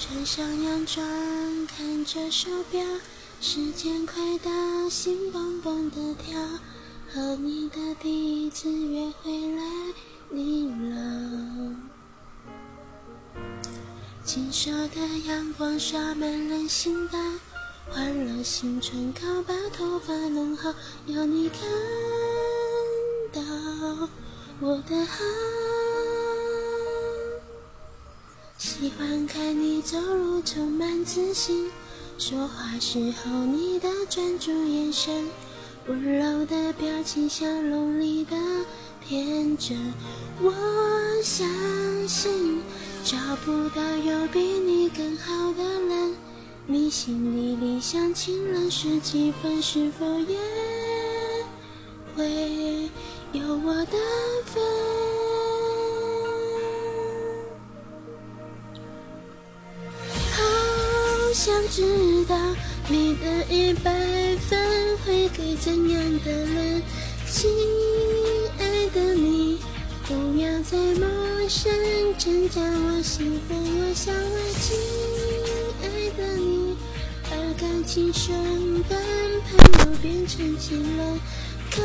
穿上洋装，看着手表，时间快到，心蹦蹦的跳。和你的第一次约会来临了，金色的阳光洒满人行道，换了新唇膏，把头发弄好，要你看到我的好。喜欢看你走路充满自信，说话时候你的专注眼神。温柔的表情，笑容里的天真。我相信找不到有比你更好的人。你心里理想情人是几分？是否也会有我的份？想知道你的一百分。会给怎样的人？亲爱的你，不要再陌生，增加我兴奋。我想问，亲爱的你，把感情升温，朋友变成情人，可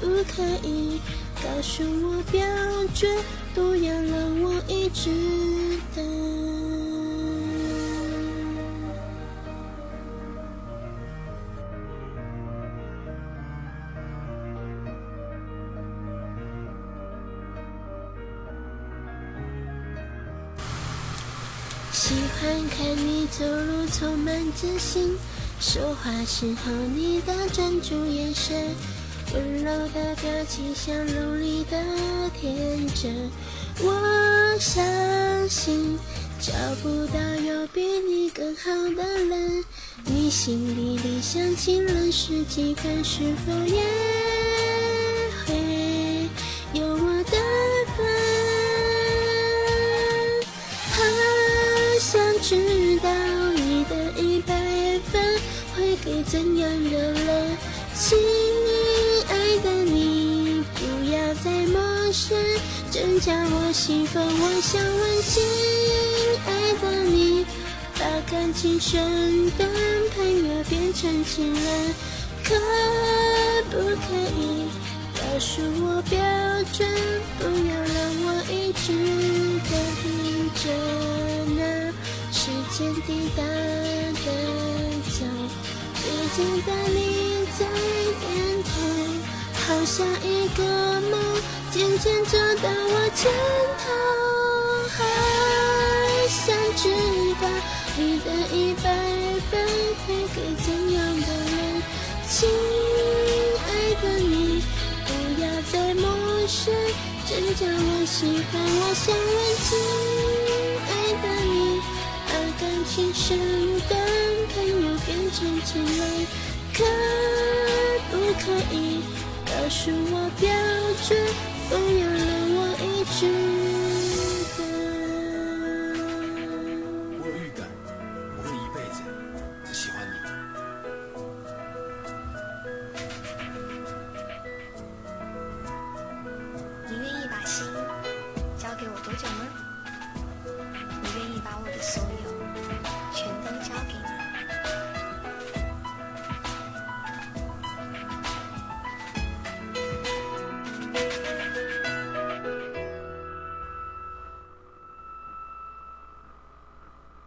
不可以告诉我标准？不要让我一直喜欢看你走路充满自信，说话时候你的专注眼神，温柔的表情，笑容里的天真。我相信找不到有比你更好的人，你心里理想情人是几分？是否也会有我的？知道你的一百分会给怎样的人？亲爱的你，不要再陌生，增加我兴奋。我想问，亲爱的你，把感情升温，朋友变成情人，可不可以告诉我标准？不要让我一直等着。时间滴答的走，遇见的你在点头，好像一个梦，渐渐走到我肩头。还想知道你的一百分会给怎样的人？亲爱的你，不要再陌生，增加我喜欢。我想问，亲爱的你。感情升温，朋友变成情人，可不可以告诉我标准？不要让我一直等。我有预感，我会一辈子只喜欢你。你愿意把心交给我多久呢？你愿意把我的所有？